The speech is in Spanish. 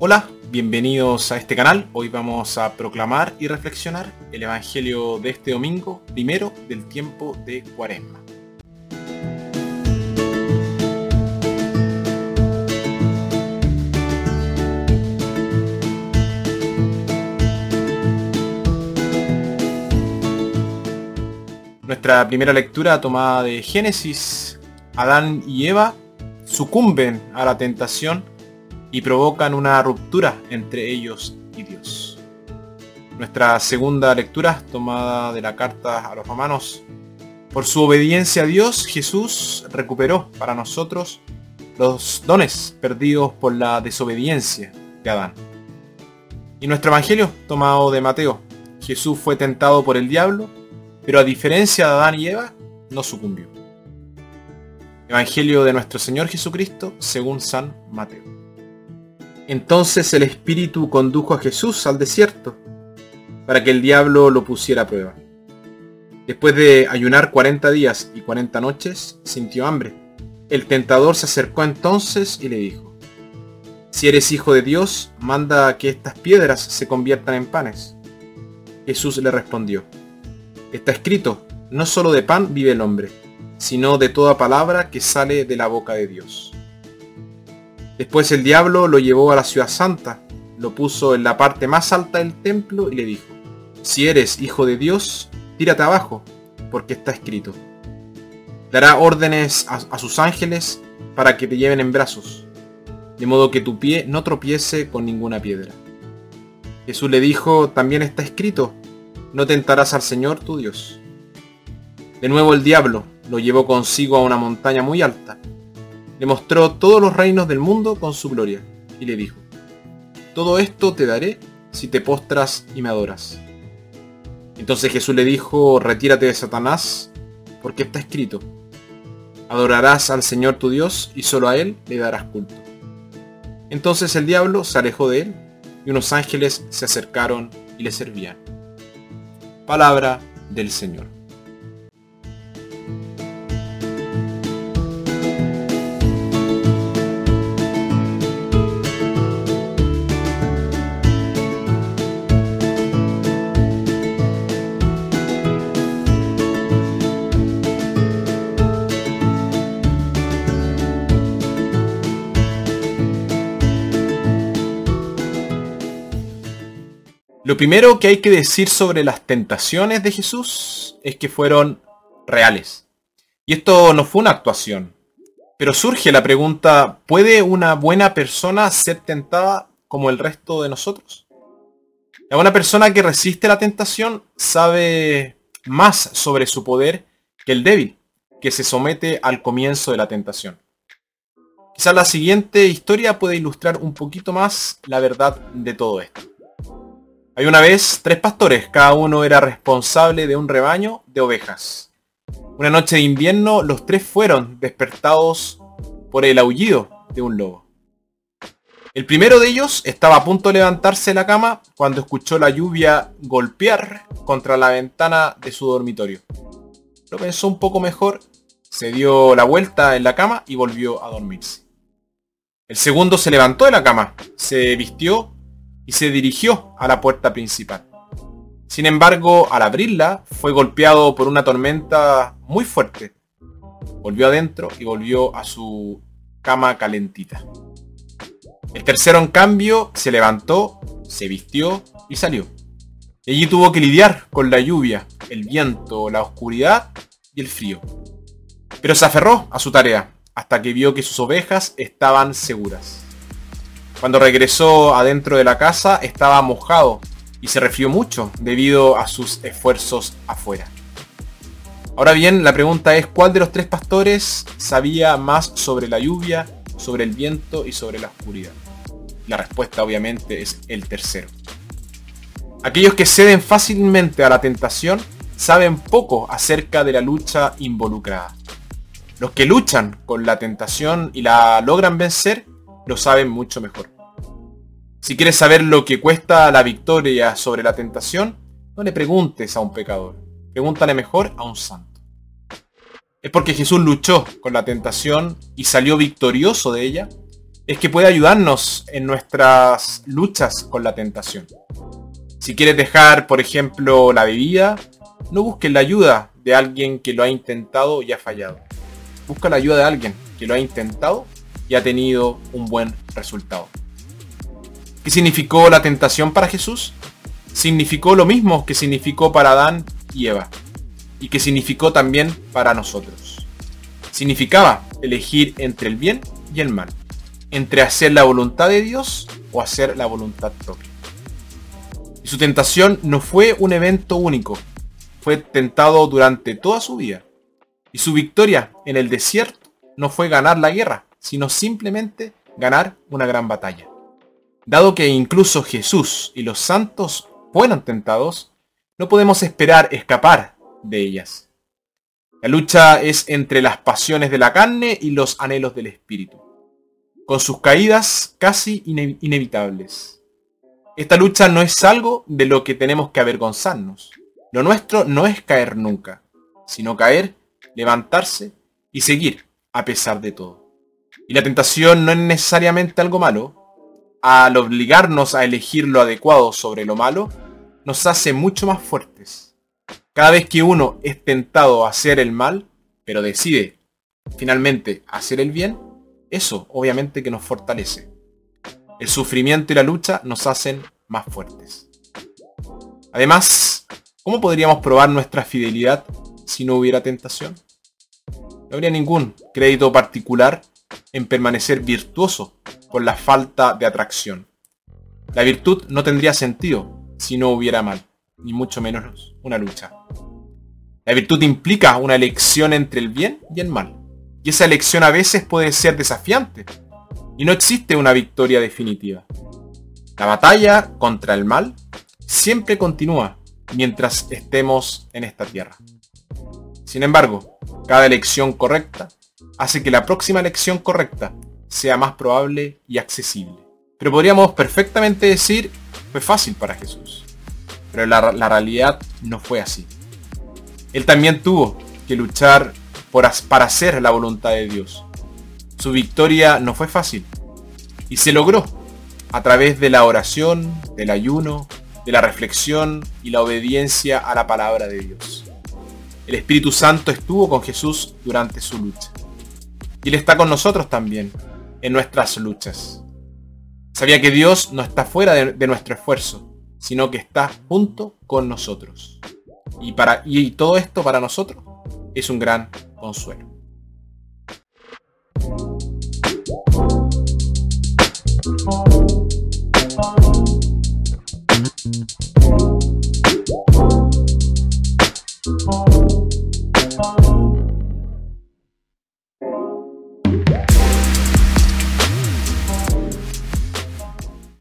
Hola, bienvenidos a este canal. Hoy vamos a proclamar y reflexionar el Evangelio de este domingo, primero del tiempo de Cuaresma. Nuestra primera lectura tomada de Génesis, Adán y Eva sucumben a la tentación y provocan una ruptura entre ellos y Dios. Nuestra segunda lectura, tomada de la carta a los romanos, por su obediencia a Dios, Jesús recuperó para nosotros los dones perdidos por la desobediencia de Adán. Y nuestro Evangelio, tomado de Mateo, Jesús fue tentado por el diablo, pero a diferencia de Adán y Eva, no sucumbió. Evangelio de nuestro Señor Jesucristo según San Mateo. Entonces el Espíritu condujo a Jesús al desierto, para que el diablo lo pusiera a prueba. Después de ayunar 40 días y 40 noches, sintió hambre. El tentador se acercó entonces y le dijo, Si eres hijo de Dios, manda que estas piedras se conviertan en panes. Jesús le respondió, Está escrito, no solo de pan vive el hombre, sino de toda palabra que sale de la boca de Dios. Después el diablo lo llevó a la ciudad santa, lo puso en la parte más alta del templo y le dijo, si eres hijo de Dios, tírate abajo, porque está escrito. Dará órdenes a, sus ángeles para que te lleven en brazos, de modo que tu pie no tropiece con ninguna piedra. Jesús le dijo, también está escrito, no tentarás al Señor tu Dios. De nuevo el diablo lo llevó consigo a una montaña muy alta le mostró todos los reinos del mundo con su gloria, y le dijo, Todo esto te daré si te postras y me adoras. Entonces Jesús le dijo, Retírate de Satanás, porque está escrito, Adorarás al Señor tu Dios y solo a Él le darás culto. Entonces el diablo se alejó de él, y unos ángeles se acercaron y le servían. Palabra del Señor. Lo primero que hay que decir sobre las tentaciones de Jesús es que fueron reales. Y esto no fue una actuación. Pero surge la pregunta, ¿puede una buena persona ser tentada como el resto de nosotros? La buena persona que resiste la tentación sabe más sobre su poder que el débil, que se somete al comienzo de la tentación. Quizás la siguiente historia puede ilustrar un poquito más la verdad de todo esto. Hay una vez tres pastores, cada uno era responsable de un rebaño de ovejas. Una noche de invierno los tres fueron despertados por el aullido de un lobo. El primero de ellos estaba a punto de levantarse de la cama cuando escuchó la lluvia golpear contra la ventana de su dormitorio. Lo pensó un poco mejor, se dio la vuelta en la cama y volvió a dormirse. El segundo se levantó de la cama, se vistió y se dirigió a la puerta principal. Sin embargo, al abrirla, fue golpeado por una tormenta muy fuerte. Volvió adentro y volvió a su cama calentita. El tercero, en cambio, se levantó, se vistió y salió. Allí tuvo que lidiar con la lluvia, el viento, la oscuridad y el frío. Pero se aferró a su tarea hasta que vio que sus ovejas estaban seguras. Cuando regresó adentro de la casa estaba mojado y se resfrió mucho debido a sus esfuerzos afuera. Ahora bien, la pregunta es cuál de los tres pastores sabía más sobre la lluvia, sobre el viento y sobre la oscuridad. La respuesta obviamente es el tercero. Aquellos que ceden fácilmente a la tentación saben poco acerca de la lucha involucrada. Los que luchan con la tentación y la logran vencer lo saben mucho mejor. Si quieres saber lo que cuesta la victoria sobre la tentación, no le preguntes a un pecador, pregúntale mejor a un santo. Es porque Jesús luchó con la tentación y salió victorioso de ella, es que puede ayudarnos en nuestras luchas con la tentación. Si quieres dejar, por ejemplo, la bebida, no busques la ayuda de alguien que lo ha intentado y ha fallado. Busca la ayuda de alguien que lo ha intentado y ha tenido un buen resultado. ¿Qué significó la tentación para Jesús? Significó lo mismo que significó para Adán y Eva, y que significó también para nosotros. Significaba elegir entre el bien y el mal, entre hacer la voluntad de Dios o hacer la voluntad propia. Y su tentación no fue un evento único, fue tentado durante toda su vida. Y su victoria en el desierto no fue ganar la guerra, sino simplemente ganar una gran batalla. Dado que incluso Jesús y los santos fueron tentados, no podemos esperar escapar de ellas. La lucha es entre las pasiones de la carne y los anhelos del espíritu, con sus caídas casi inevitables. Esta lucha no es algo de lo que tenemos que avergonzarnos. Lo nuestro no es caer nunca, sino caer, levantarse y seguir a pesar de todo. Y la tentación no es necesariamente algo malo. Al obligarnos a elegir lo adecuado sobre lo malo, nos hace mucho más fuertes. Cada vez que uno es tentado a hacer el mal, pero decide finalmente hacer el bien, eso obviamente que nos fortalece. El sufrimiento y la lucha nos hacen más fuertes. Además, ¿cómo podríamos probar nuestra fidelidad si no hubiera tentación? No habría ningún crédito particular en permanecer virtuoso por la falta de atracción. La virtud no tendría sentido si no hubiera mal, ni mucho menos una lucha. La virtud implica una elección entre el bien y el mal, y esa elección a veces puede ser desafiante, y no existe una victoria definitiva. La batalla contra el mal siempre continúa mientras estemos en esta tierra. Sin embargo, cada elección correcta hace que la próxima elección correcta sea más probable y accesible. Pero podríamos perfectamente decir, fue fácil para Jesús. Pero la, realidad no fue así. Él también tuvo que luchar para hacer la voluntad de Dios. Su victoria no fue fácil. Y se logró a través de la oración, del ayuno, de la reflexión y la obediencia a la palabra de Dios. El Espíritu Santo estuvo con Jesús durante su lucha. Y Él está con nosotros también en nuestras luchas. Sabía que Dios no está fuera de, nuestro esfuerzo, sino que está junto con nosotros. Y, para, y todo esto para nosotros es un gran consuelo.